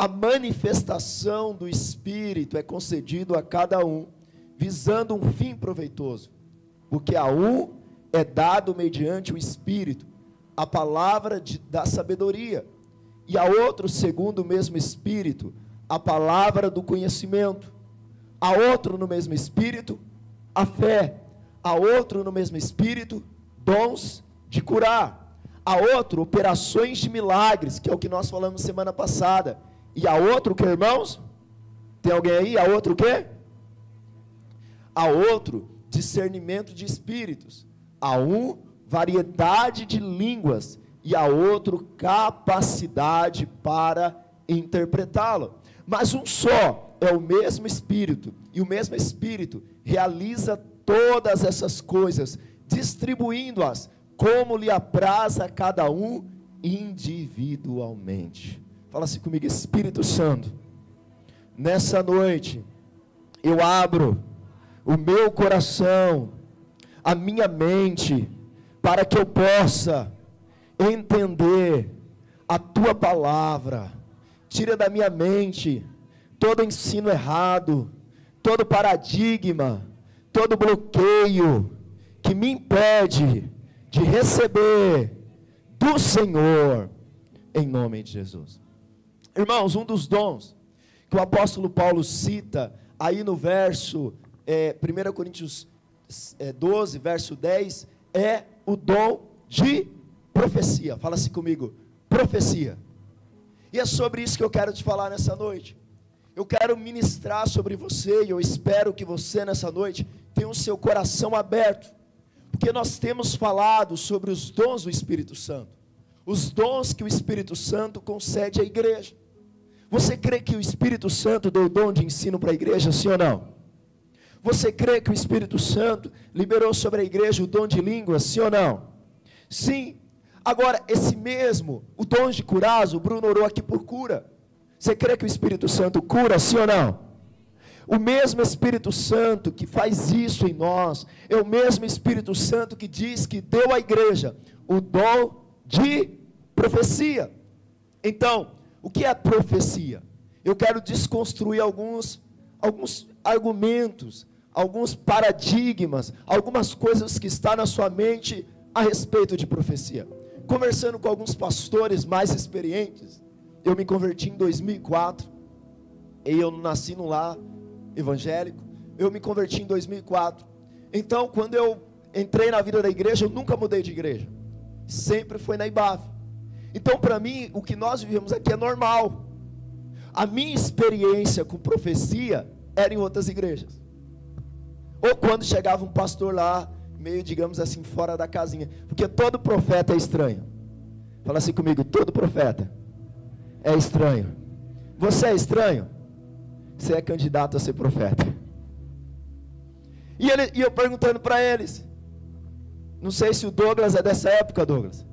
a manifestação do Espírito é concedido a cada um, visando um fim proveitoso, porque a um é dado mediante o Espírito a palavra de, da sabedoria, e a outro, segundo o mesmo Espírito, a palavra do conhecimento, a outro no mesmo Espírito, a fé, a outro no mesmo Espírito, dons de curar, a outro operações de milagres, que é o que nós falamos semana passada, e a outro que irmãos? Tem alguém aí? A outro o quê? A outro discernimento de espíritos, a um variedade de línguas e a outro capacidade para interpretá-lo. Mas um só é o mesmo espírito, e o mesmo espírito realiza todas essas coisas, distribuindo-as como lhe apraz a cada um individualmente. Fala assim comigo, Espírito Santo. Nessa noite, eu abro o meu coração, a minha mente, para que eu possa entender a tua palavra. Tira da minha mente todo ensino errado, todo paradigma, todo bloqueio que me impede de receber do Senhor, em nome de Jesus. Irmãos, um dos dons que o apóstolo Paulo cita aí no verso é, 1 Coríntios é, 12, verso 10, é o dom de profecia. Fala assim comigo, profecia. E é sobre isso que eu quero te falar nessa noite. Eu quero ministrar sobre você e eu espero que você nessa noite tenha o seu coração aberto porque nós temos falado sobre os dons do Espírito Santo, os dons que o Espírito Santo concede à igreja. Você crê que o Espírito Santo deu dom de ensino para a igreja, sim ou não? Você crê que o Espírito Santo liberou sobre a igreja o dom de línguas, sim ou não? Sim. Agora, esse mesmo, o dom de curar, o Bruno orou aqui por cura. Você crê que o Espírito Santo cura, sim ou não? O mesmo Espírito Santo que faz isso em nós, é o mesmo Espírito Santo que diz que deu à igreja o dom de profecia. Então, o que é profecia? Eu quero desconstruir alguns, alguns argumentos, alguns paradigmas, algumas coisas que estão na sua mente a respeito de profecia. Conversando com alguns pastores mais experientes, eu me converti em 2004, e eu nasci no lar evangélico. Eu me converti em 2004. Então, quando eu entrei na vida da igreja, eu nunca mudei de igreja. Sempre foi na IBAV. Então, para mim, o que nós vivemos aqui é normal. A minha experiência com profecia era em outras igrejas. Ou quando chegava um pastor lá, meio, digamos assim, fora da casinha. Porque todo profeta é estranho. Fala assim comigo: todo profeta é estranho. Você é estranho? você é candidato a ser profeta. E, ele, e eu perguntando para eles, não sei se o Douglas é dessa época, Douglas,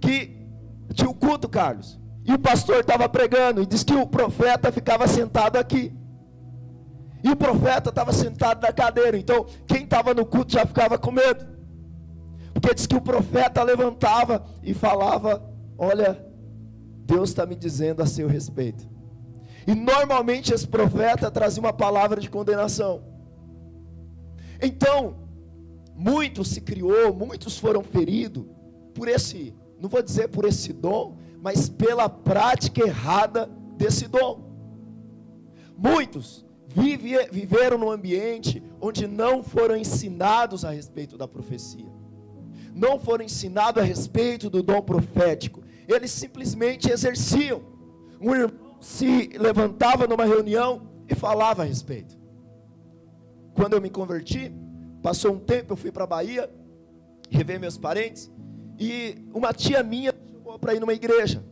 que tinha o culto, Carlos, e o pastor estava pregando, e disse que o profeta ficava sentado aqui. E o profeta estava sentado na cadeira, então quem estava no culto já ficava com medo. Porque diz que o profeta levantava e falava: Olha, Deus está me dizendo a seu respeito. E normalmente esse profeta trazia uma palavra de condenação. Então, muitos se criou, muitos foram feridos por esse, não vou dizer por esse dom, mas pela prática errada desse dom. Muitos vive, viveram num ambiente onde não foram ensinados a respeito da profecia, não foram ensinados a respeito do dom profético, eles simplesmente exerciam. Um irmão se levantava numa reunião e falava a respeito. Quando eu me converti, passou um tempo, eu fui para a Bahia, rever meus parentes, e uma tia minha chamou para ir numa igreja.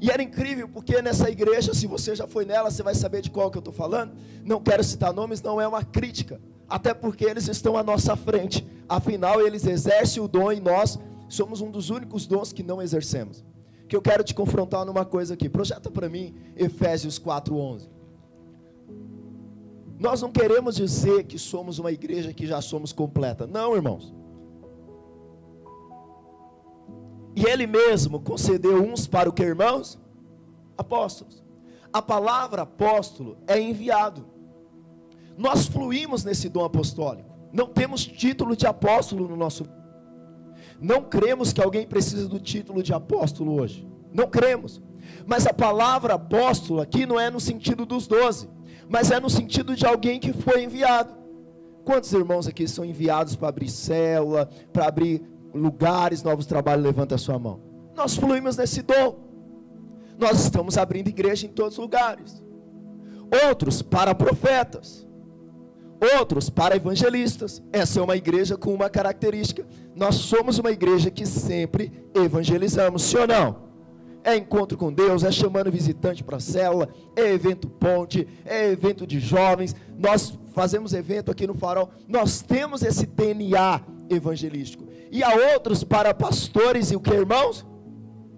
E era incrível, porque nessa igreja, se você já foi nela, você vai saber de qual que eu estou falando. Não quero citar nomes, não é uma crítica. Até porque eles estão à nossa frente. Afinal, eles exercem o dom e nós somos um dos únicos dons que não exercemos que eu quero te confrontar numa coisa aqui. Projeta para mim Efésios 4:11. Nós não queremos dizer que somos uma igreja que já somos completa. Não, irmãos. E ele mesmo concedeu uns para o que, irmãos? Apóstolos. a palavra apóstolo é enviado. Nós fluímos nesse dom apostólico. Não temos título de apóstolo no nosso. Não cremos que alguém precisa do título de apóstolo hoje. Não cremos. Mas a palavra apóstolo aqui não é no sentido dos doze, mas é no sentido de alguém que foi enviado. Quantos irmãos aqui são enviados para abrir célula, para abrir lugares, novos trabalhos? Levanta a sua mão. Nós fluímos nesse dom. Nós estamos abrindo igreja em todos os lugares. Outros para profetas. Outros para evangelistas. Essa é uma igreja com uma característica. Nós somos uma igreja que sempre evangelizamos, sim ou não? é encontro com Deus, é chamando visitante para a célula, é evento ponte, é evento de jovens. Nós fazemos evento aqui no Farol. Nós temos esse DNA evangelístico. E há outros para pastores e o que, irmãos?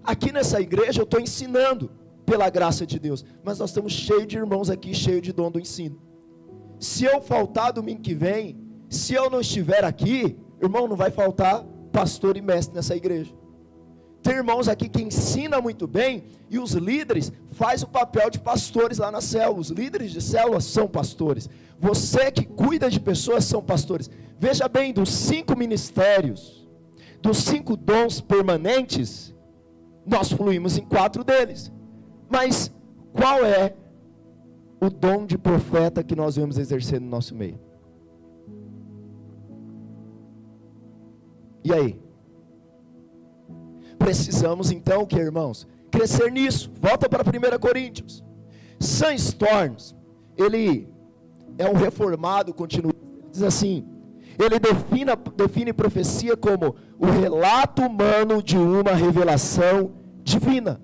Aqui nessa igreja eu estou ensinando pela graça de Deus, mas nós estamos cheios de irmãos aqui, cheios de dom do ensino. Se eu faltar domingo que vem, se eu não estiver aqui, irmão, não vai faltar pastor e mestre nessa igreja. Tem irmãos aqui que ensina muito bem e os líderes faz o papel de pastores lá na célula. Os líderes de célula são pastores. Você que cuida de pessoas são pastores. Veja bem, dos cinco ministérios, dos cinco dons permanentes, nós fluímos em quatro deles. Mas qual é o dom de profeta que nós vemos exercer no nosso meio? E aí? Precisamos então, que irmãos, crescer nisso. Volta para 1 Coríntios. Sam Storms, ele é um reformado, continua, diz assim: ele define, define profecia como o relato humano de uma revelação divina.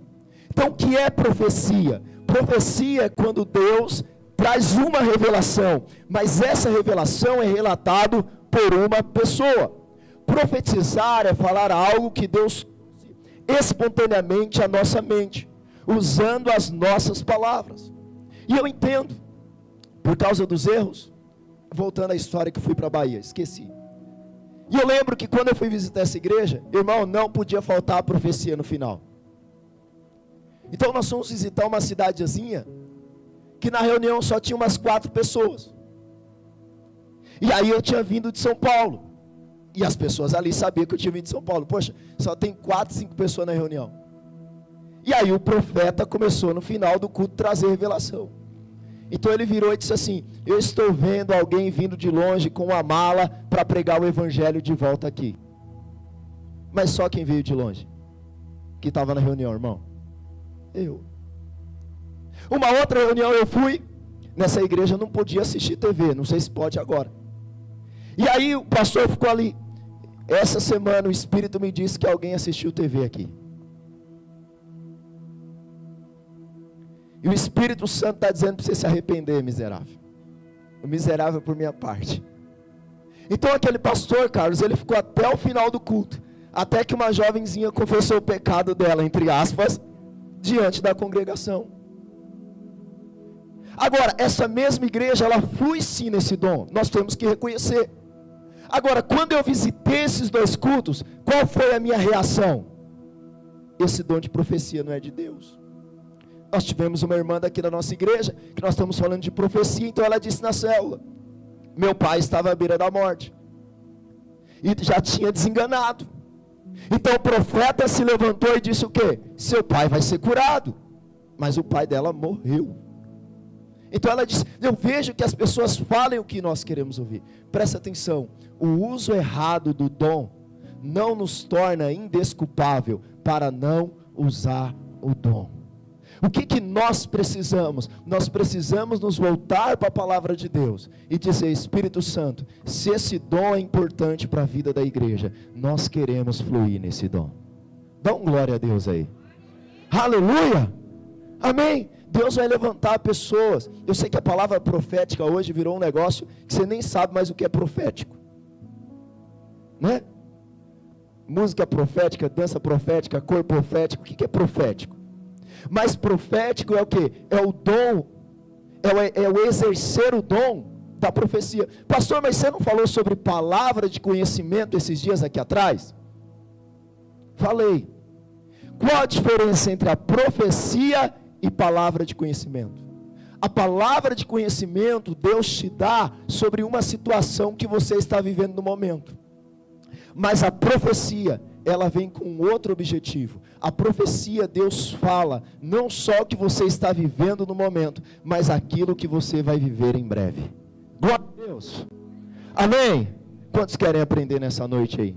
Então, o que é profecia? Profecia é quando Deus traz uma revelação, mas essa revelação é relatado por uma pessoa. Profetizar é falar algo que Deus espontaneamente a nossa mente, usando as nossas palavras. E eu entendo, por causa dos erros, voltando à história que fui para a Bahia, esqueci. E eu lembro que quando eu fui visitar essa igreja, irmão, não podia faltar a profecia no final. Então nós fomos visitar uma cidadezinha que na reunião só tinha umas quatro pessoas. E aí eu tinha vindo de São Paulo. E as pessoas ali sabiam que eu tinha vindo de São Paulo. Poxa, só tem quatro, cinco pessoas na reunião. E aí o profeta começou no final do culto trazer revelação. Então ele virou e disse assim: Eu estou vendo alguém vindo de longe com uma mala para pregar o evangelho de volta aqui. Mas só quem veio de longe? Que estava na reunião, irmão? Eu. Uma outra reunião eu fui. Nessa igreja não podia assistir TV. Não sei se pode agora. E aí o pastor ficou ali. Essa semana o Espírito me disse que alguém assistiu TV aqui. E o Espírito Santo está dizendo para você se arrepender, miserável. O miserável por minha parte. Então aquele pastor, Carlos, ele ficou até o final do culto. Até que uma jovenzinha confessou o pecado dela, entre aspas, diante da congregação. Agora, essa mesma igreja, ela foi sim nesse dom. Nós temos que reconhecer. Agora, quando eu visitei esses dois cultos, qual foi a minha reação? Esse dom de profecia não é de Deus. Nós tivemos uma irmã daqui da nossa igreja, que nós estamos falando de profecia, então ela disse na célula: Meu pai estava à beira da morte, e já tinha desenganado. Então o profeta se levantou e disse o quê? Seu pai vai ser curado. Mas o pai dela morreu. Então ela disse: Eu vejo que as pessoas falem o que nós queremos ouvir. Presta atenção o uso errado do dom não nos torna indesculpável para não usar o dom. O que, que nós precisamos? Nós precisamos nos voltar para a palavra de Deus e dizer: Espírito Santo, se esse dom é importante para a vida da igreja, nós queremos fluir nesse dom. Dá um glória a Deus aí. Aleluia! Amém. Deus vai levantar pessoas. Eu sei que a palavra profética hoje virou um negócio que você nem sabe mais o que é profético né? Música profética, dança profética, cor profética, o que é profético? Mas profético é o que? É o dom, é o, é o exercer o dom da profecia. Pastor, mas você não falou sobre palavra de conhecimento esses dias aqui atrás? Falei. Qual a diferença entre a profecia e palavra de conhecimento. A palavra de conhecimento Deus te dá sobre uma situação que você está vivendo no momento. Mas a profecia, ela vem com outro objetivo. A profecia, Deus fala não só o que você está vivendo no momento, mas aquilo que você vai viver em breve. Glória a Deus. Amém? Quantos querem aprender nessa noite aí?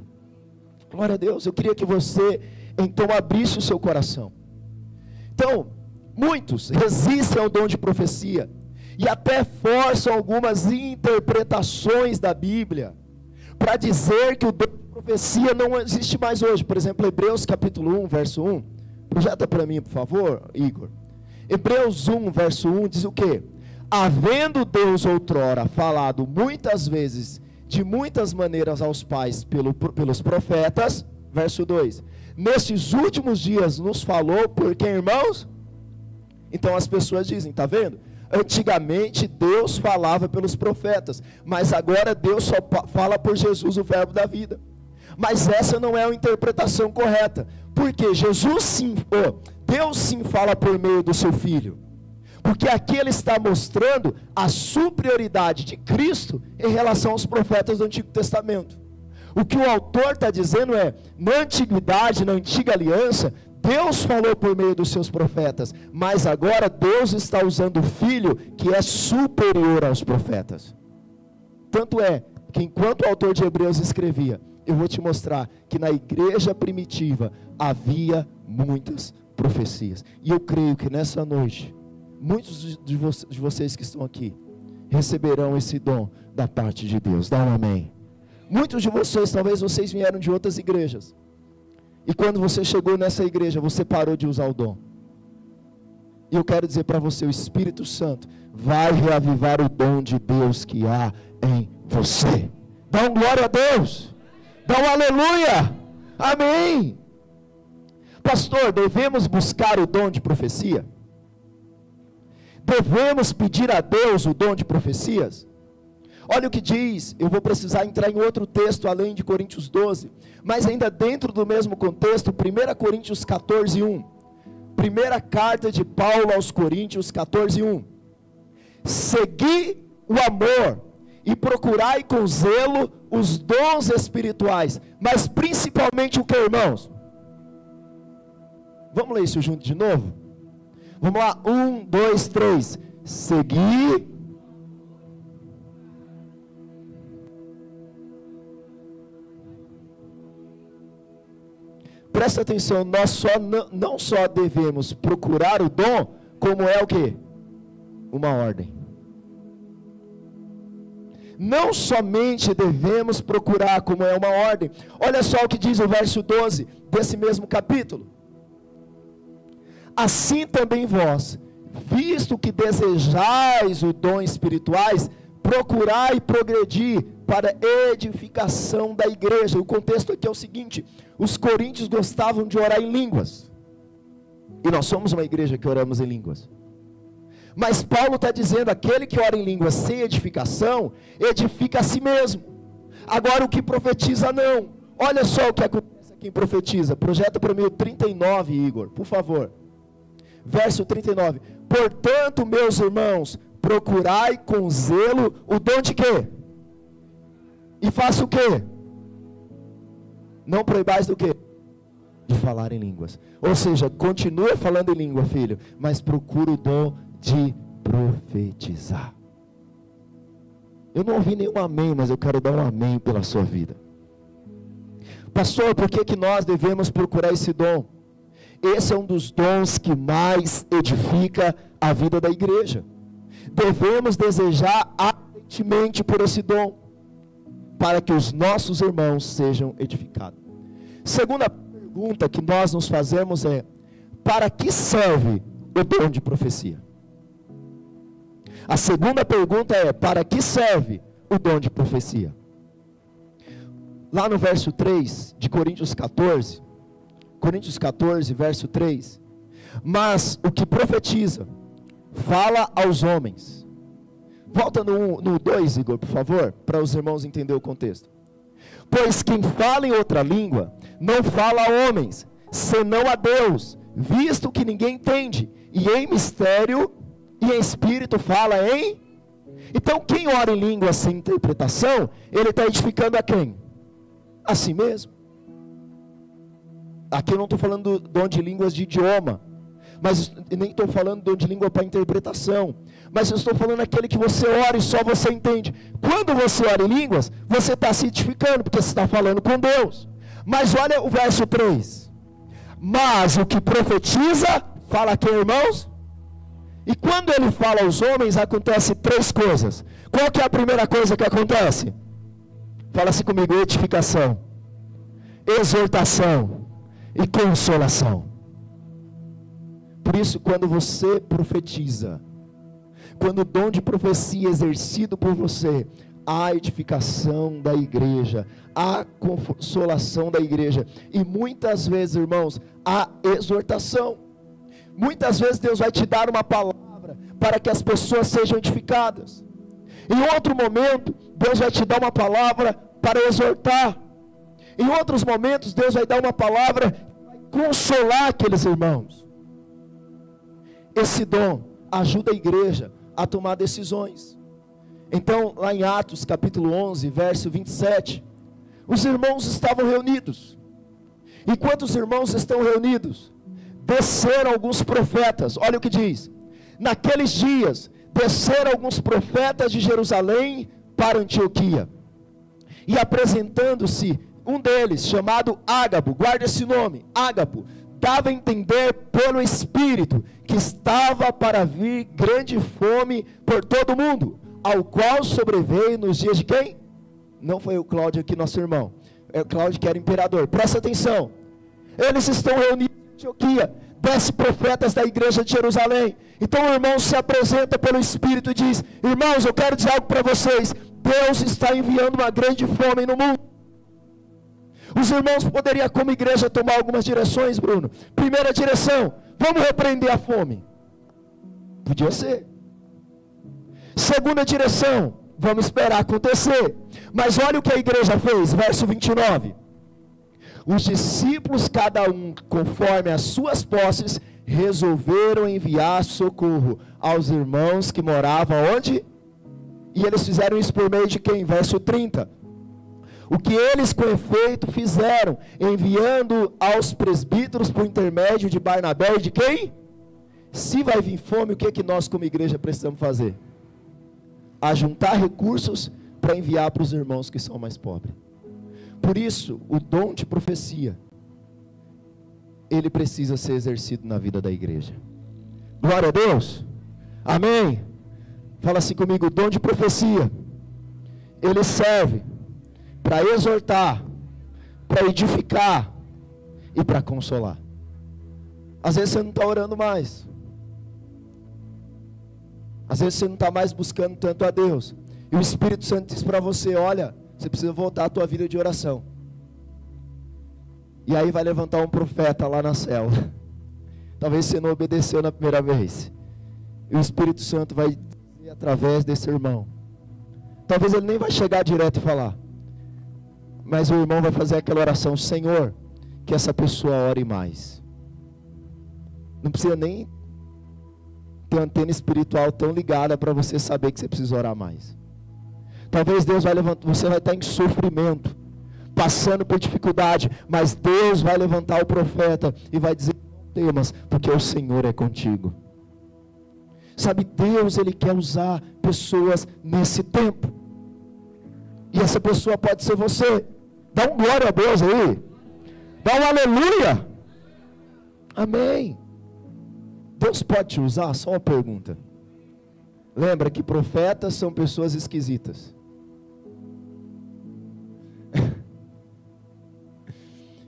Glória a Deus. Eu queria que você então abrisse o seu coração. Então, muitos resistem ao dom de profecia e até forçam algumas interpretações da Bíblia para dizer que o dom profecia não existe mais hoje. Por exemplo, Hebreus capítulo 1, verso 1. Projeta para mim, por favor, Igor. Hebreus 1, verso 1 diz o quê? Havendo Deus outrora falado muitas vezes, de muitas maneiras aos pais pelo, pelos profetas, verso 2. Nestes últimos dias nos falou por quem, irmãos? Então as pessoas dizem, tá vendo? Antigamente Deus falava pelos profetas, mas agora Deus só fala por Jesus, o Verbo da vida. Mas essa não é a interpretação correta, porque Jesus sim, oh, Deus sim fala por meio do seu Filho, porque aqui ele está mostrando a superioridade de Cristo em relação aos profetas do Antigo Testamento. O que o autor está dizendo é: na antiguidade, na antiga aliança, Deus falou por meio dos seus profetas, mas agora Deus está usando o filho que é superior aos profetas. Tanto é que enquanto o autor de Hebreus escrevia, eu vou te mostrar que na igreja primitiva havia muitas profecias. E eu creio que nessa noite, muitos de vocês que estão aqui receberão esse dom da parte de Deus. Dá um amém. Muitos de vocês, talvez vocês vieram de outras igrejas. E quando você chegou nessa igreja, você parou de usar o dom. E eu quero dizer para você: o Espírito Santo vai reavivar o dom de Deus que há em você. Dá um glória a Deus. Dá um aleluia. Amém. Pastor, devemos buscar o dom de profecia? Devemos pedir a Deus o dom de profecias? Olha o que diz, eu vou precisar entrar em outro texto além de Coríntios 12, mas ainda dentro do mesmo contexto, 1 Coríntios 14, 1. Primeira carta de Paulo aos Coríntios 14, 1. Segui o amor e procurai com zelo os dons espirituais, mas principalmente o que, irmãos? Vamos ler isso junto de novo? Vamos lá, um, dois, três. Segui presta atenção, nós só não, não só devemos procurar o dom, como é o que? Uma ordem. Não somente devemos procurar, como é uma ordem. Olha só o que diz o verso 12 desse mesmo capítulo. Assim também vós, visto que desejais o dom espirituais, procurai progredir para edificação da igreja. O contexto aqui é o seguinte: os coríntios gostavam de orar em línguas. E nós somos uma igreja que oramos em línguas. Mas Paulo está dizendo: aquele que ora em línguas sem edificação, edifica a si mesmo. Agora o que profetiza, não. Olha só o que acontece aqui em profetiza. Projeta para mim o 39, Igor, por favor. Verso 39. Portanto, meus irmãos, procurai com zelo o dom de quê? E faça o quê? Não proibais do quê? De falar em línguas. Ou seja, continue falando em língua, filho, mas procure o dom de profetizar. Eu não ouvi nenhum amém, mas eu quero dar um amém pela sua vida. Pastor, por que, que nós devemos procurar esse dom? Esse é um dos dons que mais edifica a vida da igreja. Devemos desejar ardentemente por esse dom para que os nossos irmãos sejam edificados. Segunda pergunta que nós nos fazemos é: para que serve o dom de profecia? A segunda pergunta é: para que serve o dom de profecia? Lá no verso 3 de Coríntios 14, Coríntios 14, verso 3. Mas o que profetiza, fala aos homens Volta no 2, Igor, por favor, para os irmãos entenderem o contexto. Pois quem fala em outra língua, não fala a homens, senão a Deus, visto que ninguém entende, e em mistério, e espírito fala em. Então, quem ora em língua sem interpretação, ele está edificando a quem? A si mesmo. Aqui eu não estou falando do dom de línguas de idioma, mas nem estou falando do dom de língua para interpretação, mas eu estou falando aquele que você ora e só você entende. Quando você ora em línguas, você está se edificando, porque você está falando com Deus. Mas olha o verso 3. Mas o que profetiza, fala aqui, irmãos? E quando ele fala aos homens, acontece três coisas. Qual que é a primeira coisa que acontece? Fala-se comigo, edificação, exortação e consolação. Por isso, quando você profetiza, quando o dom de profecia é exercido por você, há edificação da igreja, há consolação da igreja, e muitas vezes, irmãos, há exortação. Muitas vezes Deus vai te dar uma palavra para que as pessoas sejam edificadas. Em outro momento, Deus vai te dar uma palavra para exortar. Em outros momentos, Deus vai dar uma palavra para consolar aqueles irmãos. Esse dom ajuda a igreja a tomar decisões. Então, lá em Atos capítulo 11, verso 27, os irmãos estavam reunidos. Enquanto os irmãos estão reunidos, desceram alguns profetas. Olha o que diz: Naqueles dias, desceram alguns profetas de Jerusalém para Antioquia. E apresentando-se um deles, chamado Ágabo, guarda esse nome, Ágabo, dava a entender pelo Espírito que estava para vir grande fome por todo o mundo, ao qual sobreveio nos dias de quem? Não foi o Cláudio aqui, nosso irmão. É o Cláudio que era imperador. Presta atenção. Eles estão reunidos Antioquia. Desce profetas da igreja de Jerusalém. Então o irmão se apresenta pelo Espírito e diz: Irmãos, eu quero dizer algo para vocês. Deus está enviando uma grande fome no mundo. Os irmãos poderiam, como igreja, tomar algumas direções, Bruno. Primeira direção: vamos repreender a fome. Podia ser. Segunda direção: vamos esperar acontecer. Mas olha o que a igreja fez, verso 29. Os discípulos, cada um conforme as suas posses, resolveram enviar socorro aos irmãos que moravam onde? E eles fizeram isso por meio de quem? Verso 30. O que eles com efeito fizeram, enviando aos presbíteros por intermédio de Barnabé e de quem? Se vai vir fome, o que, é que nós como igreja precisamos fazer? Ajuntar recursos para enviar para os irmãos que são mais pobres. Por isso, o dom de profecia, ele precisa ser exercido na vida da igreja. Glória a Deus. Amém. Fala assim comigo, o dom de profecia, ele serve para exortar, para edificar e para consolar. Às vezes você não está orando mais. Às vezes você não está mais buscando tanto a Deus. E o Espírito Santo diz para você: olha, você precisa voltar à tua vida de oração. E aí vai levantar um profeta lá na célula. Talvez você não obedeceu na primeira vez. E o Espírito Santo vai dizer através desse irmão. Talvez ele nem vai chegar direto e falar. Mas o irmão vai fazer aquela oração: Senhor, que essa pessoa ore mais. Não precisa nem ter antena espiritual tão ligada para você saber que você precisa orar mais. Talvez Deus vai levantar, você vai estar em sofrimento, passando por dificuldade, mas Deus vai levantar o profeta e vai dizer: não temas, porque o Senhor é contigo. Sabe, Deus ele quer usar pessoas nesse tempo. E essa pessoa pode ser você. Dá um glória a Deus aí. Dá um aleluia. Amém. Deus pode te usar? Só uma pergunta. Lembra que profetas são pessoas esquisitas.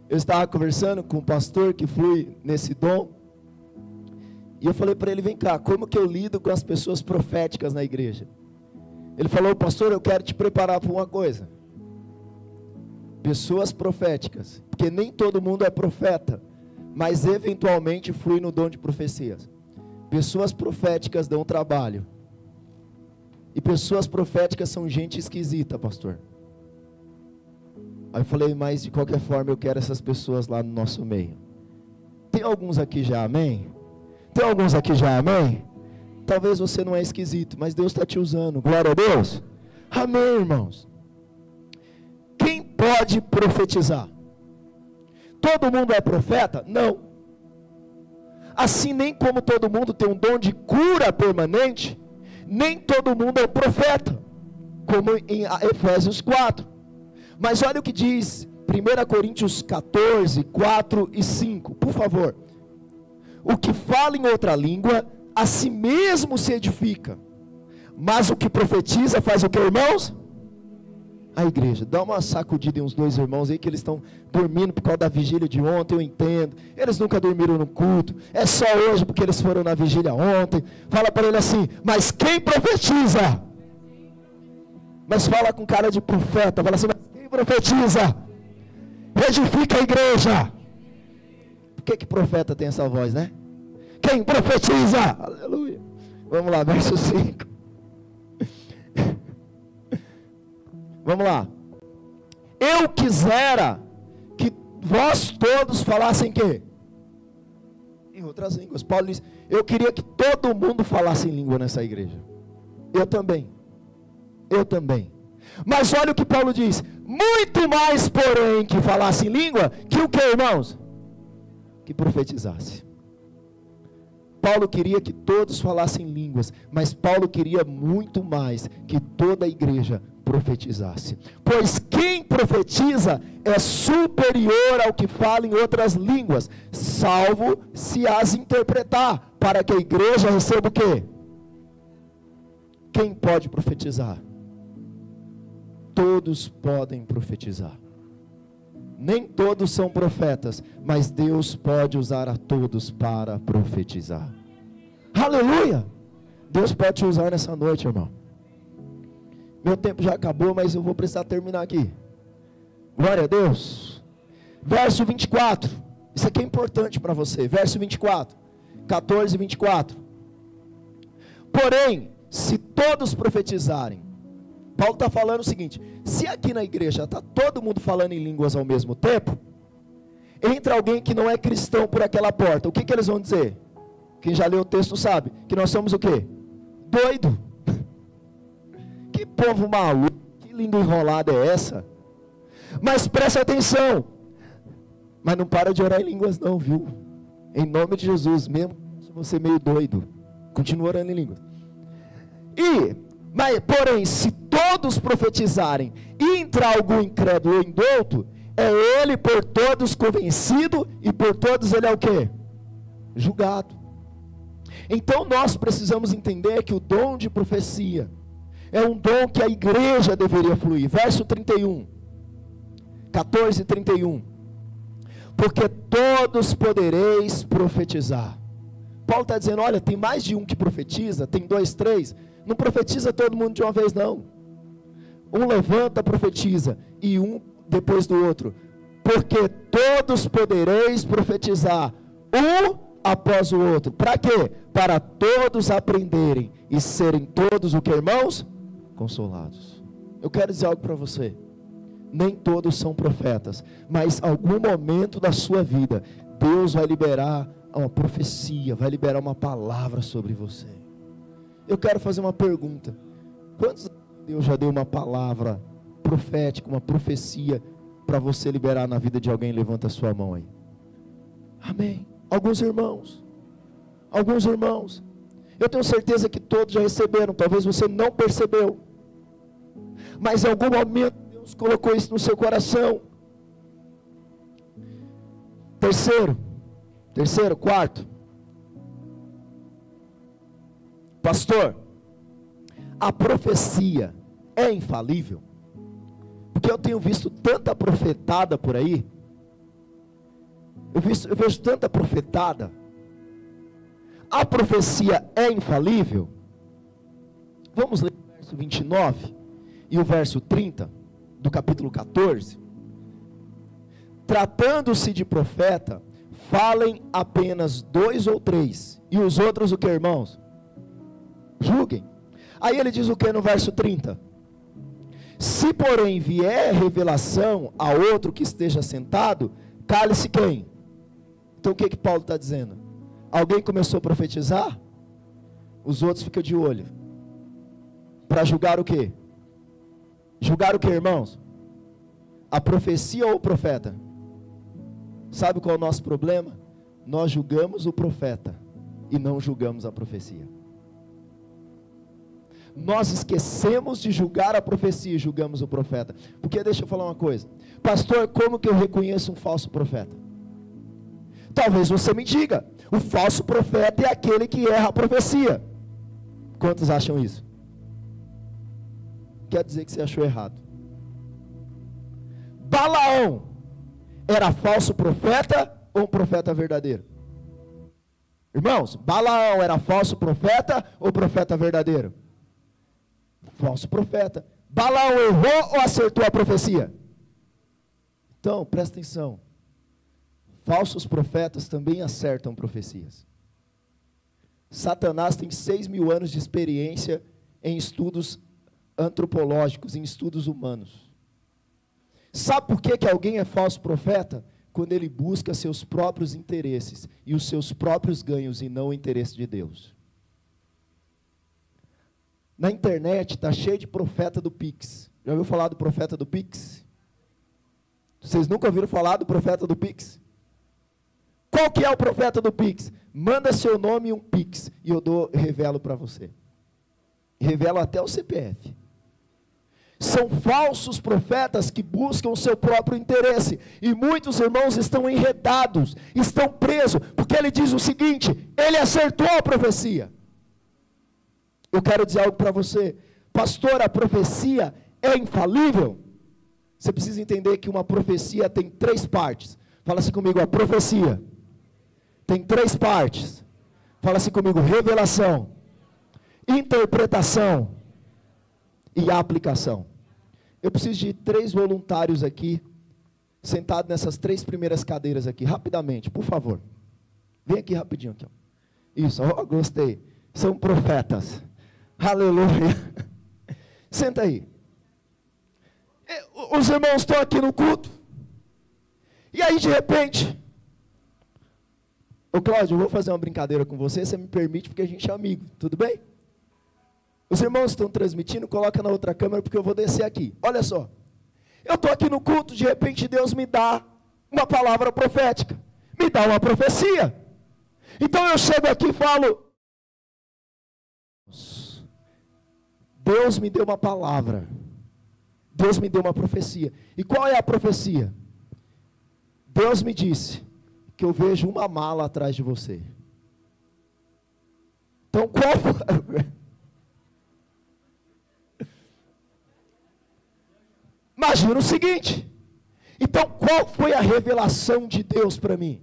Eu estava conversando com um pastor que fui nesse dom. E eu falei para ele: vem cá, como que eu lido com as pessoas proféticas na igreja? Ele falou: pastor, eu quero te preparar para uma coisa pessoas proféticas, porque nem todo mundo é profeta, mas eventualmente flui no dom de profecias. Pessoas proféticas dão trabalho. E pessoas proféticas são gente esquisita, pastor. Aí eu falei, mas de qualquer forma eu quero essas pessoas lá no nosso meio. Tem alguns aqui já, amém? Tem alguns aqui já, amém? Talvez você não é esquisito, mas Deus está te usando. Glória a Deus. Amém, irmãos. Quem pode profetizar? Todo mundo é profeta? Não. Assim, nem como todo mundo tem um dom de cura permanente, nem todo mundo é profeta, como em Efésios 4. Mas olha o que diz 1 Coríntios 14, 4 e 5, por favor. O que fala em outra língua, a si mesmo se edifica. Mas o que profetiza faz o que, irmãos? A igreja. Dá uma sacudida em uns dois irmãos aí que eles estão dormindo por causa da vigília de ontem, eu entendo. Eles nunca dormiram no culto. É só hoje porque eles foram na vigília ontem. Fala para ele assim: Mas quem profetiza? Mas fala com cara de profeta. Fala assim: Profetiza? Edifica a igreja. Por que que profeta tem essa voz, né? Quem profetiza? Aleluia. Vamos lá, verso 5. Vamos lá. Eu quisera que vós todos falassem quê? Em outras línguas. Paulo diz: Eu queria que todo mundo falasse em língua nessa igreja. Eu também. Eu também. Mas olha o que Paulo diz: muito mais, porém, que falasse em língua, que o que, irmãos? Que profetizasse. Paulo queria que todos falassem línguas, mas Paulo queria muito mais que toda a igreja profetizasse. Pois quem profetiza é superior ao que fala em outras línguas, salvo se as interpretar, para que a igreja receba o quê? Quem pode profetizar? Todos podem profetizar. Nem todos são profetas, mas Deus pode usar a todos para profetizar. Aleluia! Deus pode te usar nessa noite, irmão. Meu tempo já acabou, mas eu vou precisar terminar aqui. Glória a Deus. Verso 24. Isso aqui é importante para você. Verso 24. 14 e 24. Porém, se todos profetizarem, Paulo está falando o seguinte: se aqui na igreja está todo mundo falando em línguas ao mesmo tempo, entra alguém que não é cristão por aquela porta, o que, que eles vão dizer? Quem já leu o texto sabe que nós somos o quê? Doido. Que povo maluco, que língua enrolada é essa? Mas presta atenção. Mas não para de orar em línguas não, viu? Em nome de Jesus, mesmo se você meio doido, continua orando em línguas. E mas, porém, se todos profetizarem e entrar algum incrédulo ou indouto, é ele por todos convencido e por todos ele é o que? Julgado. Então nós precisamos entender que o dom de profecia é um dom que a igreja deveria fluir. Verso 31. 14 e 31. Porque todos podereis profetizar. Paulo está dizendo: olha, tem mais de um que profetiza, tem dois, três. Não profetiza todo mundo de uma vez, não. Um levanta, profetiza, e um depois do outro. Porque todos podereis profetizar, um após o outro. Para quê? Para todos aprenderem e serem todos o que, irmãos? Consolados. Eu quero dizer algo para você. Nem todos são profetas, mas algum momento da sua vida, Deus vai liberar uma profecia, vai liberar uma palavra sobre você. Eu quero fazer uma pergunta. Quantos Deus já deu uma palavra profética, uma profecia para você liberar na vida de alguém? Levanta a sua mão aí. Amém. Alguns irmãos. Alguns irmãos. Eu tenho certeza que todos já receberam, talvez você não percebeu. Mas em algum momento Deus colocou isso no seu coração. Terceiro, terceiro, quarto. Pastor, a profecia é infalível? Porque eu tenho visto tanta profetada por aí. Eu, visto, eu vejo tanta profetada. A profecia é infalível? Vamos ler o verso 29 e o verso 30 do capítulo 14. Tratando-se de profeta, falem apenas dois ou três, e os outros o que, irmãos? Julguem. Aí ele diz o que no verso 30? Se porém vier revelação a outro que esteja sentado, cale-se quem? Então o que que Paulo está dizendo? Alguém começou a profetizar? Os outros ficam de olho. Para julgar o quê? Julgar o quê, irmãos? A profecia ou o profeta? Sabe qual é o nosso problema? Nós julgamos o profeta e não julgamos a profecia. Nós esquecemos de julgar a profecia e julgamos o profeta. Porque deixa eu falar uma coisa. Pastor, como que eu reconheço um falso profeta? Talvez você me diga, o falso profeta é aquele que erra a profecia. Quantos acham isso? Quer dizer que você achou errado. Balaão era falso profeta ou um profeta verdadeiro? Irmãos, Balaão era falso profeta ou profeta verdadeiro? Falso profeta. Balaão errou ou acertou a profecia? Então, presta atenção. Falsos profetas também acertam profecias. Satanás tem seis mil anos de experiência em estudos antropológicos, em estudos humanos. Sabe por que, que alguém é falso profeta? Quando ele busca seus próprios interesses e os seus próprios ganhos e não o interesse de Deus. Na internet está cheio de profeta do Pix. Já ouviu falar do profeta do Pix? Vocês nunca ouviram falar do profeta do Pix? Qual que é o profeta do Pix? Manda seu nome e um Pix e eu dou, revelo para você. Revelo até o CPF. São falsos profetas que buscam o seu próprio interesse. E muitos irmãos estão enredados, estão presos, porque ele diz o seguinte: ele acertou a profecia. Eu quero dizer algo para você, pastor, a profecia é infalível? Você precisa entender que uma profecia tem três partes. Fala assim comigo, a profecia tem três partes. Fala assim comigo: revelação, interpretação e aplicação. Eu preciso de três voluntários aqui, sentados nessas três primeiras cadeiras aqui, rapidamente, por favor. Vem aqui rapidinho. Aqui, Isso, oh, gostei. São profetas. Aleluia. Senta aí. Os irmãos estão aqui no culto. E aí, de repente, Ô Cláudio, eu vou fazer uma brincadeira com você, você me permite, porque a gente é amigo, tudo bem? Os irmãos estão transmitindo, coloca na outra câmera, porque eu vou descer aqui. Olha só. Eu estou aqui no culto, de repente Deus me dá uma palavra profética, me dá uma profecia. Então eu chego aqui e falo: Deus me deu uma palavra, Deus me deu uma profecia. E qual é a profecia? Deus me disse: que eu vejo uma mala atrás de você. Então, qual. Imagina o seguinte. Então, qual foi a revelação de Deus para mim?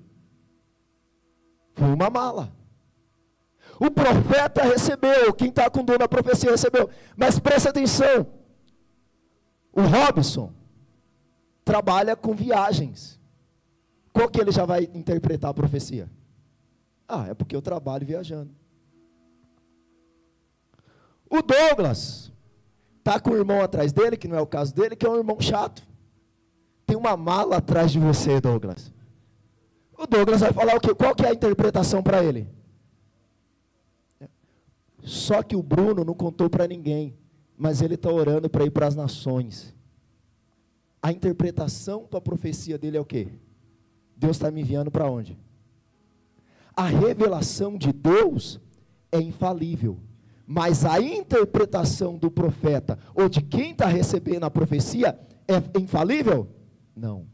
Foi uma mala. O profeta recebeu, quem está com dor na profecia recebeu. Mas presta atenção. O Robson trabalha com viagens. Qual que ele já vai interpretar a profecia? Ah, é porque eu trabalho viajando. O Douglas está com o irmão atrás dele, que não é o caso dele, que é um irmão chato. Tem uma mala atrás de você, Douglas. O Douglas vai falar o quê? Qual que é a interpretação para ele? Só que o Bruno não contou para ninguém, mas ele está orando para ir para as nações. A interpretação para a profecia dele é o quê? Deus está me enviando para onde? A revelação de Deus é infalível, mas a interpretação do profeta ou de quem está recebendo a profecia é infalível? Não.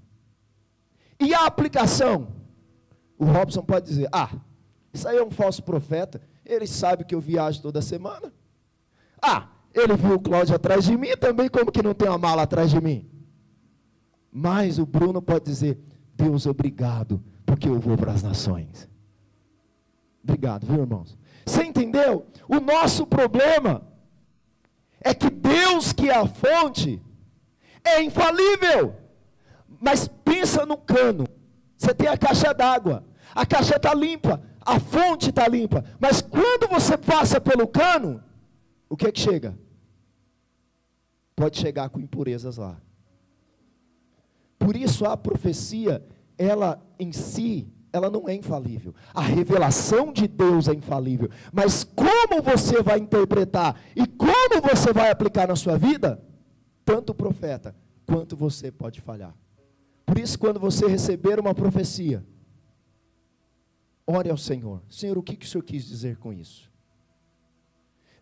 E a aplicação? O Robson pode dizer: ah, isso aí é um falso profeta, ele sabe que eu viajo toda semana. Ah, ele viu o Cláudio atrás de mim também, como que não tem uma mala atrás de mim? Mas o Bruno pode dizer: Deus, obrigado, porque eu vou para as nações. Obrigado, viu, irmãos? Você entendeu? O nosso problema é que Deus, que é a fonte, é infalível. Mas pensa no cano. Você tem a caixa d'água. A caixa está limpa. A fonte está limpa. Mas quando você passa pelo cano, o que é que chega? Pode chegar com impurezas lá. Por isso a profecia, ela em si, ela não é infalível. A revelação de Deus é infalível. Mas como você vai interpretar e como você vai aplicar na sua vida, tanto o profeta quanto você pode falhar. Por isso, quando você receber uma profecia, ore ao Senhor: Senhor, o que, que o Senhor quis dizer com isso?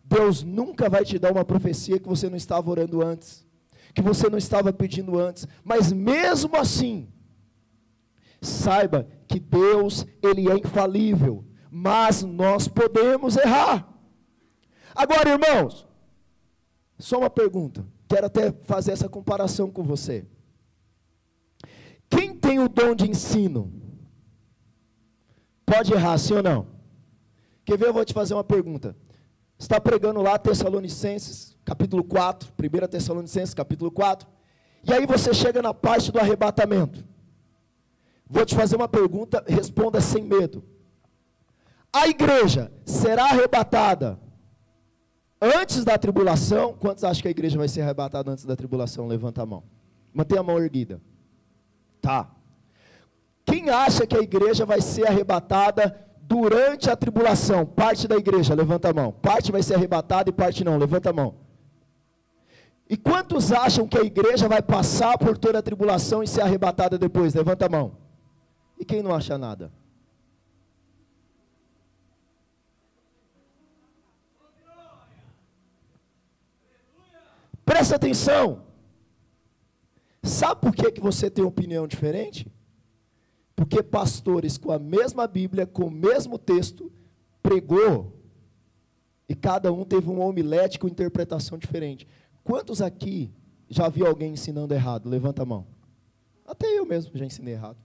Deus nunca vai te dar uma profecia que você não estava orando antes, que você não estava pedindo antes, mas mesmo assim, saiba que Deus, Ele é infalível, mas nós podemos errar. Agora, irmãos, só uma pergunta, quero até fazer essa comparação com você. Quem tem o dom de ensino? Pode errar, sim ou não? Quer ver? Eu vou te fazer uma pergunta. Está pregando lá Tessalonicenses, capítulo 4, 1 Tessalonicenses, capítulo 4. E aí você chega na parte do arrebatamento. Vou te fazer uma pergunta, responda sem medo. A igreja será arrebatada antes da tribulação? Quantos acham que a igreja vai ser arrebatada antes da tribulação? Levanta a mão. Mantenha a mão erguida. Tá. Quem acha que a igreja vai ser arrebatada durante a tribulação? Parte da igreja, levanta a mão. Parte vai ser arrebatada e parte não, levanta a mão. E quantos acham que a igreja vai passar por toda a tribulação e ser arrebatada depois? Levanta a mão. E quem não acha nada? Presta atenção. Sabe por que, que você tem opinião diferente? Porque pastores com a mesma Bíblia, com o mesmo texto, pregou, e cada um teve um omelete com interpretação diferente. Quantos aqui já viu alguém ensinando errado? Levanta a mão. Até eu mesmo já ensinei errado.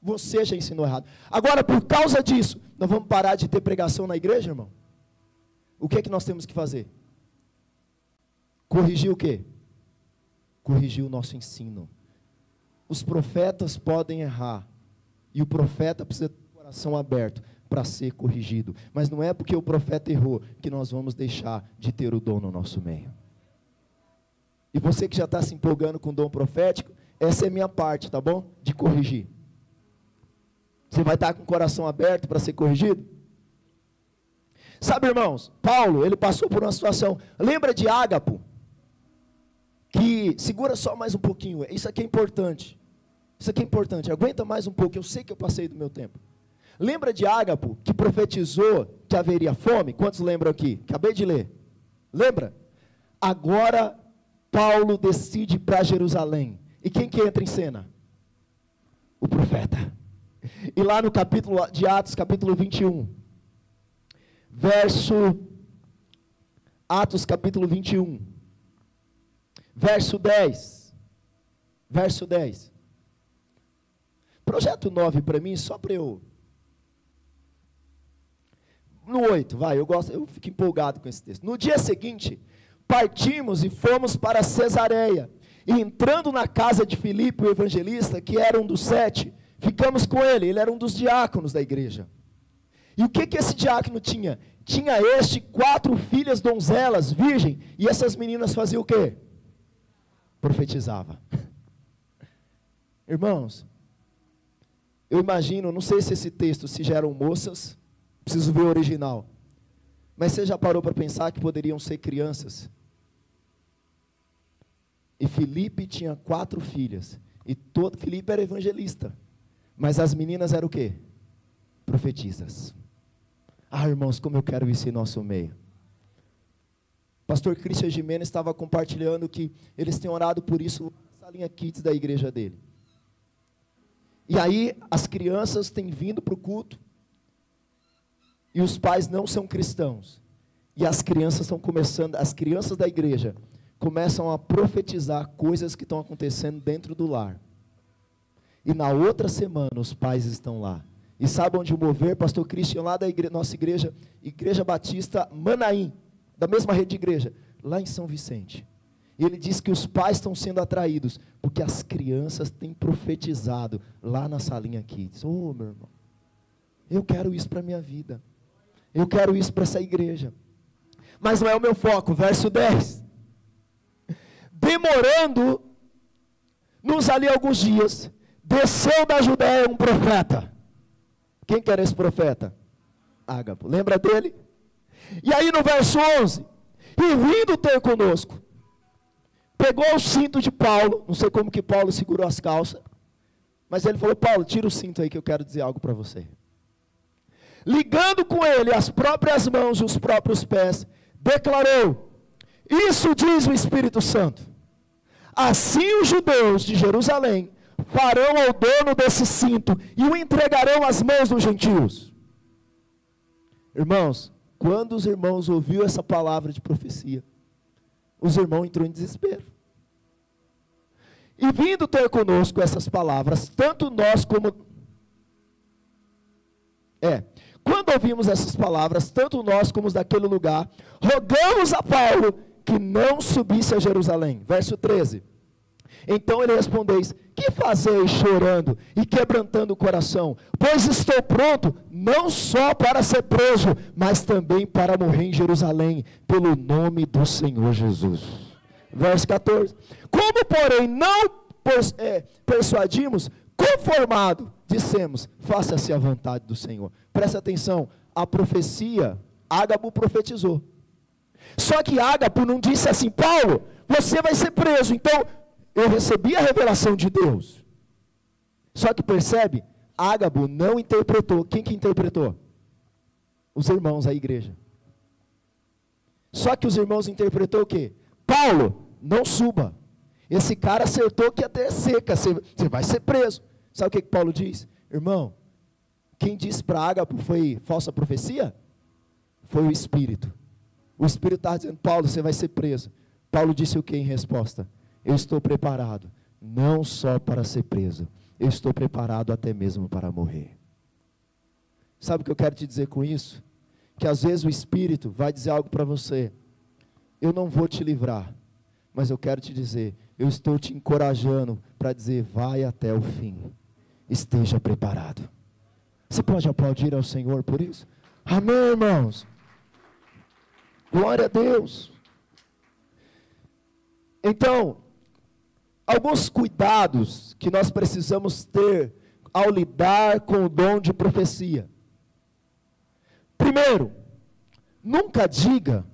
Você já ensinou errado. Agora, por causa disso, nós vamos parar de ter pregação na igreja, irmão? O que é que nós temos que fazer? Corrigir o quê? corrigir o nosso ensino. Os profetas podem errar, e o profeta precisa ter o coração aberto para ser corrigido. Mas não é porque o profeta errou que nós vamos deixar de ter o dom no nosso meio. E você que já está se empolgando com o dom profético, essa é a minha parte, tá bom? De corrigir. Você vai estar tá com o coração aberto para ser corrigido? Sabe, irmãos, Paulo, ele passou por uma situação. Lembra de Ágapo? que segura só mais um pouquinho. Isso aqui é importante. Isso aqui é importante. Aguenta mais um pouco. Eu sei que eu passei do meu tempo. Lembra de Ágapo que profetizou que haveria fome? Quantos lembram aqui? Acabei de ler. Lembra? Agora Paulo decide para Jerusalém. E quem que entra em cena? O profeta. E lá no capítulo de Atos, capítulo 21, verso Atos capítulo 21, Verso 10. Verso 10. Projeto 9 para mim, só para eu. No 8, vai, eu gosto, eu fico empolgado com esse texto. No dia seguinte, partimos e fomos para Cesareia. E entrando na casa de Filipe, o evangelista, que era um dos sete, ficamos com ele, ele era um dos diáconos da igreja. E o que, que esse diácono tinha? Tinha este quatro filhas donzelas, virgem, e essas meninas faziam o quê? profetizava. Irmãos, eu imagino, não sei se esse texto se já eram moças, preciso ver o original. Mas você já parou para pensar que poderiam ser crianças? E Felipe tinha quatro filhas. E todo Felipe era evangelista. Mas as meninas eram o quê? Profetisas. Ah, irmãos, como eu quero isso em nosso meio. Pastor Christian Jimenez estava compartilhando que eles têm orado por isso na salinha Kids da igreja dele. E aí as crianças têm vindo para o culto e os pais não são cristãos. E as crianças estão começando, as crianças da igreja começam a profetizar coisas que estão acontecendo dentro do lar. E na outra semana os pais estão lá. E sabe onde mover? Pastor Christian, lá da nossa igreja, Igreja Batista Manaim da mesma rede de igreja, lá em São Vicente. E ele diz que os pais estão sendo atraídos, porque as crianças têm profetizado lá na salinha aqui. Diz, oh, meu irmão, eu quero isso para a minha vida. Eu quero isso para essa igreja. Mas não é o meu foco. Verso 10. Demorando, nos ali alguns dias, desceu da Judéia um profeta. Quem que era esse profeta? Ágabo. Lembra dele? E aí no verso 11: E vindo ter conosco, pegou o cinto de Paulo, não sei como que Paulo segurou as calças, mas ele falou: Paulo, tira o cinto aí que eu quero dizer algo para você. Ligando com ele as próprias mãos e os próprios pés, declarou: Isso diz o Espírito Santo. Assim os judeus de Jerusalém farão ao dono desse cinto e o entregarão às mãos dos gentios. Irmãos, quando os irmãos ouviram essa palavra de profecia, os irmãos entrou em desespero. E vindo ter conosco essas palavras, tanto nós como. É, quando ouvimos essas palavras, tanto nós como os daquele lugar, rogamos a Paulo que não subisse a Jerusalém. Verso 13. Então ele respondeis: Que fazeis chorando e quebrantando o coração? Pois estou pronto, não só para ser preso, mas também para morrer em Jerusalém, pelo nome do Senhor Jesus. Verso 14: Como, porém, não é, persuadimos, conformado, dissemos: Faça-se a vontade do Senhor. Presta atenção, a profecia, Ágabo profetizou. Só que Ágabo não disse assim: Paulo, você vai ser preso, então eu recebi a revelação de Deus. Só que percebe, Ágabo não interpretou. Quem que interpretou? Os irmãos, a igreja. Só que os irmãos interpretou o quê? Paulo, não suba. Esse cara acertou que até seca, você, você vai ser preso. Sabe o que, que Paulo diz? Irmão, quem disse para Ágabo foi falsa profecia? Foi o Espírito. O Espírito estava dizendo, Paulo, você vai ser preso. Paulo disse o que em resposta? Eu estou preparado, não só para ser preso, eu estou preparado até mesmo para morrer. Sabe o que eu quero te dizer com isso? Que às vezes o Espírito vai dizer algo para você, eu não vou te livrar, mas eu quero te dizer, eu estou te encorajando para dizer, vai até o fim, esteja preparado. Você pode aplaudir ao Senhor por isso? Amém, irmãos? Glória a Deus. Então, alguns cuidados que nós precisamos ter ao lidar com o dom de profecia. Primeiro, nunca diga,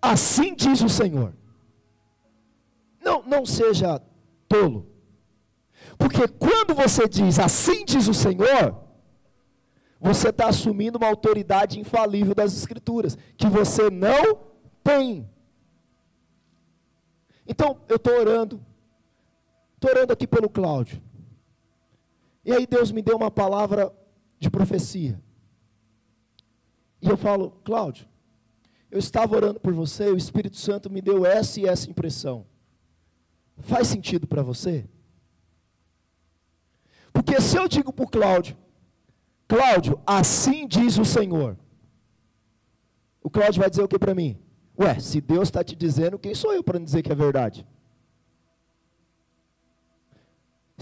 assim diz o Senhor. Não, não seja tolo. Porque quando você diz, assim diz o Senhor, você está assumindo uma autoridade infalível das Escrituras, que você não tem. Então, eu estou orando, Estou orando aqui pelo Cláudio. E aí Deus me deu uma palavra de profecia. E eu falo, Cláudio, eu estava orando por você, o Espírito Santo me deu essa e essa impressão. Faz sentido para você? Porque se eu digo para o Cláudio, Cláudio, assim diz o Senhor. O Cláudio vai dizer o que para mim? Ué, se Deus está te dizendo, quem sou eu para dizer que é verdade?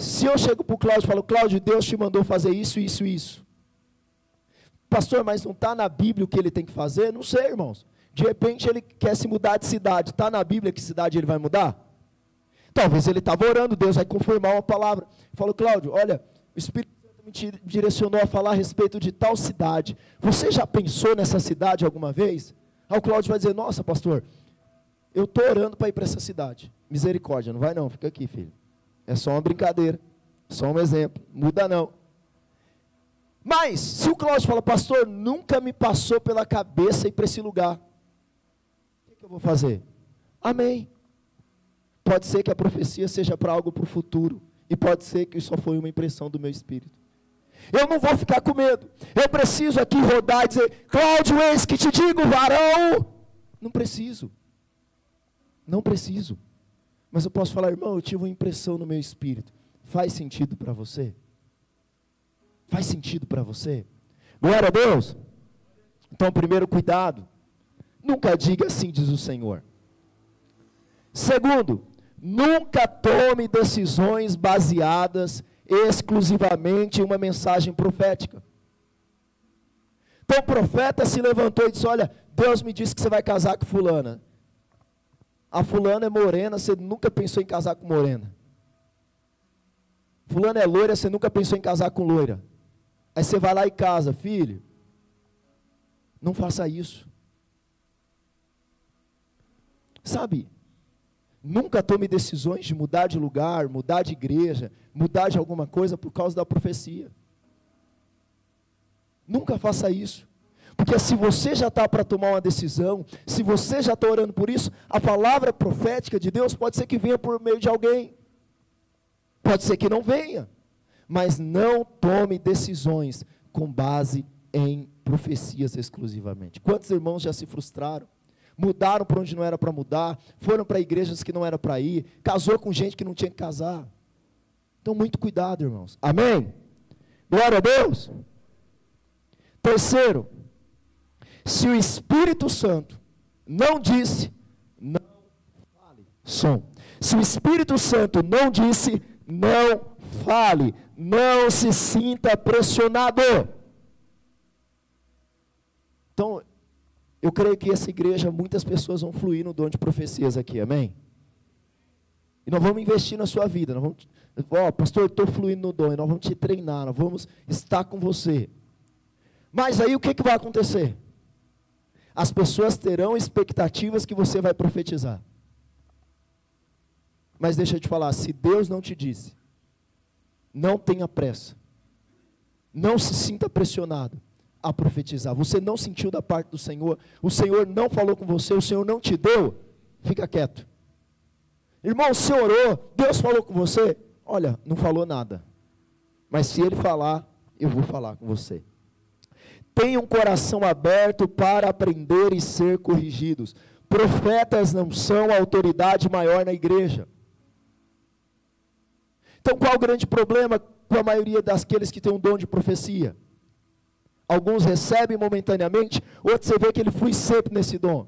Se eu chego para o Cláudio e falo, Cláudio, Deus te mandou fazer isso, isso, isso. Pastor, mas não está na Bíblia o que ele tem que fazer? Não sei, irmãos. De repente ele quer se mudar de cidade. Está na Bíblia que cidade ele vai mudar? Talvez ele estava orando, Deus vai confirmar uma palavra. Falou, Cláudio, olha, o Espírito Santo me direcionou a falar a respeito de tal cidade. Você já pensou nessa cidade alguma vez? Aí o Cláudio vai dizer, nossa, pastor, eu estou orando para ir para essa cidade. Misericórdia, não vai não, fica aqui, filho. É só uma brincadeira, só um exemplo. Muda não. Mas, se o Cláudio fala, pastor, nunca me passou pela cabeça ir para esse lugar, o que, que eu vou fazer? Amém. Pode ser que a profecia seja para algo para o futuro, e pode ser que isso só foi uma impressão do meu espírito. Eu não vou ficar com medo. Eu preciso aqui rodar e dizer, Cláudio, eis que te digo, varão. Não preciso. Não preciso. Mas eu posso falar, irmão, eu tive uma impressão no meu espírito. Faz sentido para você? Faz sentido para você? Glória a Deus. Então, primeiro, cuidado. Nunca diga assim, diz o Senhor. Segundo, nunca tome decisões baseadas exclusivamente em uma mensagem profética. Então o profeta se levantou e disse: Olha, Deus me disse que você vai casar com fulana. A fulana é morena, você nunca pensou em casar com morena. Fulana é loira, você nunca pensou em casar com loira. Aí você vai lá e casa, filho. Não faça isso. Sabe? Nunca tome decisões de mudar de lugar, mudar de igreja, mudar de alguma coisa por causa da profecia. Nunca faça isso. Porque se você já está para tomar uma decisão, se você já está orando por isso, a palavra profética de Deus pode ser que venha por meio de alguém, pode ser que não venha, mas não tome decisões com base em profecias exclusivamente. Quantos irmãos já se frustraram? Mudaram para onde não era para mudar, foram para igrejas que não era para ir, casou com gente que não tinha que casar. Então, muito cuidado, irmãos. Amém? Glória a Deus. Terceiro, se o Espírito Santo não disse, não fale. Som. Se o Espírito Santo não disse, não fale. Não se sinta pressionado. Então, eu creio que essa igreja, muitas pessoas vão fluir no dom de profecias aqui, amém? E nós vamos investir na sua vida. Nós vamos, ó, pastor, estou fluindo no dom, e nós vamos te treinar, nós vamos estar com você. Mas aí o que, que vai acontecer? As pessoas terão expectativas que você vai profetizar. Mas deixa eu te falar, se Deus não te disse, não tenha pressa. Não se sinta pressionado a profetizar. Você não sentiu da parte do Senhor, o Senhor não falou com você, o Senhor não te deu, fica quieto. Irmão, você orou, Deus falou com você, olha, não falou nada. Mas se ele falar, eu vou falar com você. Tenha um coração aberto para aprender e ser corrigidos. Profetas não são a autoridade maior na igreja. Então, qual o grande problema com a maioria daqueles que têm um dom de profecia? Alguns recebem momentaneamente, outros você vê que ele flui sempre nesse dom.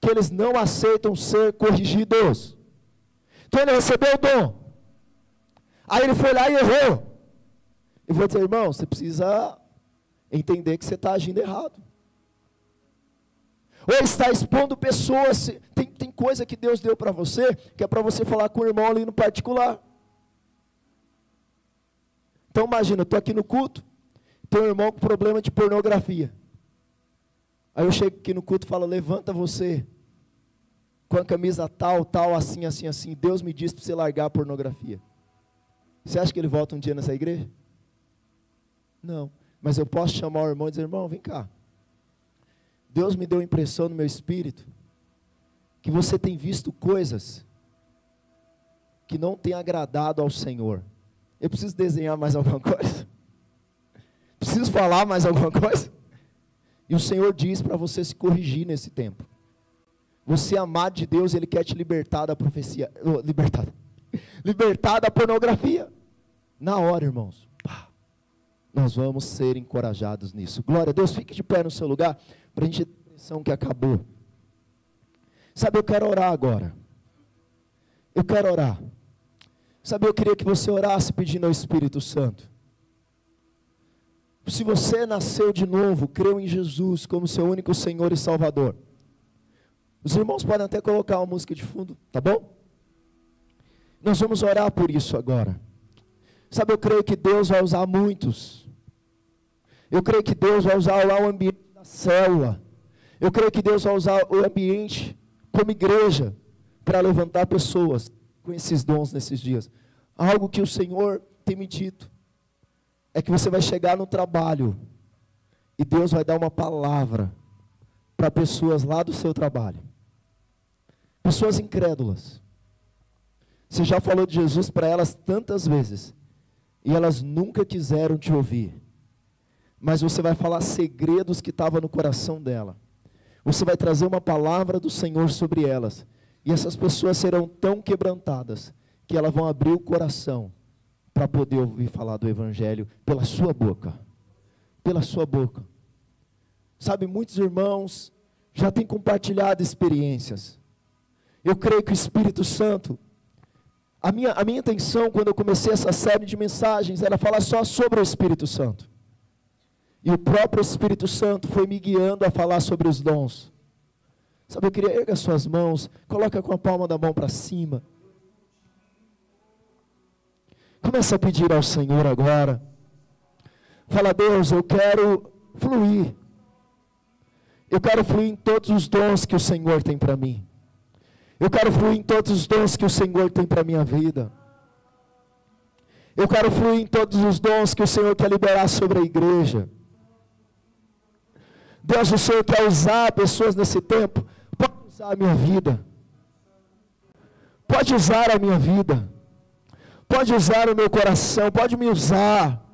Que eles não aceitam ser corrigidos. Então ele recebeu o dom. Aí ele foi lá e errou. Eu vou dizer, irmão, você precisa entender que você está agindo errado. Ou está expondo pessoas. Tem, tem coisa que Deus deu para você, que é para você falar com o irmão ali no particular. Então imagina, eu estou aqui no culto, tem um irmão com problema de pornografia. Aí eu chego aqui no culto e falo, levanta você, com a camisa tal, tal, assim, assim, assim. Deus me disse para você largar a pornografia. Você acha que ele volta um dia nessa igreja? Não. Mas eu posso chamar o irmão e dizer, irmão, vem cá. Deus me deu impressão no meu espírito que você tem visto coisas que não tem agradado ao Senhor. Eu preciso desenhar mais alguma coisa? Preciso falar mais alguma coisa? E o Senhor diz para você se corrigir nesse tempo. Você amado de Deus, Ele quer te libertar da profecia. Libertar. Libertar da pornografia. Na hora, irmãos. Nós vamos ser encorajados nisso. Glória a Deus, fique de pé no seu lugar. Para a gente ter a impressão que acabou. Sabe, eu quero orar agora. Eu quero orar. Sabe, eu queria que você orasse pedindo ao Espírito Santo. Se você nasceu de novo, creu em Jesus como seu único Senhor e Salvador. Os irmãos podem até colocar uma música de fundo, tá bom? Nós vamos orar por isso agora. Sabe, eu creio que Deus vai usar muitos. Eu creio que Deus vai usar lá o ambiente da célula. Eu creio que Deus vai usar o ambiente como igreja para levantar pessoas com esses dons nesses dias. Algo que o Senhor tem me dito é que você vai chegar no trabalho e Deus vai dar uma palavra para pessoas lá do seu trabalho. Pessoas incrédulas. Você já falou de Jesus para elas tantas vezes e elas nunca quiseram te ouvir. Mas você vai falar segredos que estavam no coração dela. Você vai trazer uma palavra do Senhor sobre elas. E essas pessoas serão tão quebrantadas que elas vão abrir o coração para poder ouvir falar do Evangelho pela sua boca. Pela sua boca. Sabe, muitos irmãos já têm compartilhado experiências. Eu creio que o Espírito Santo, a minha, a minha intenção quando eu comecei essa série de mensagens era falar só sobre o Espírito Santo. E o próprio Espírito Santo foi me guiando a falar sobre os dons. Sabe, eu queria erga suas mãos, coloca com a palma da mão para cima. Começa a pedir ao Senhor agora. Fala, Deus, eu quero fluir. Eu quero fluir em todos os dons que o Senhor tem para mim. Eu quero fluir em todos os dons que o Senhor tem para a minha vida. Eu quero fluir em todos os dons que o Senhor quer liberar sobre a igreja. Deus, o Senhor quer usar pessoas nesse tempo. Pode usar a minha vida. Pode usar a minha vida. Pode usar o meu coração. Pode me usar.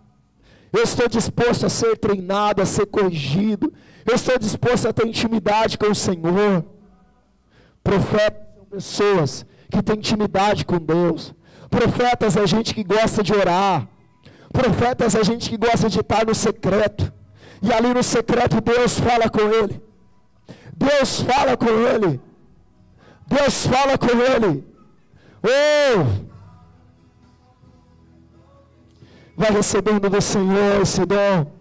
Eu estou disposto a ser treinado, a ser corrigido. Eu estou disposto a ter intimidade com o Senhor. Profetas são pessoas que têm intimidade com Deus. Profetas é gente que gosta de orar. Profetas é gente que gosta de estar no secreto. E ali no secreto Deus fala com ele. Deus fala com ele. Deus fala com ele. Oh! Vai recebendo do Senhor esse dom.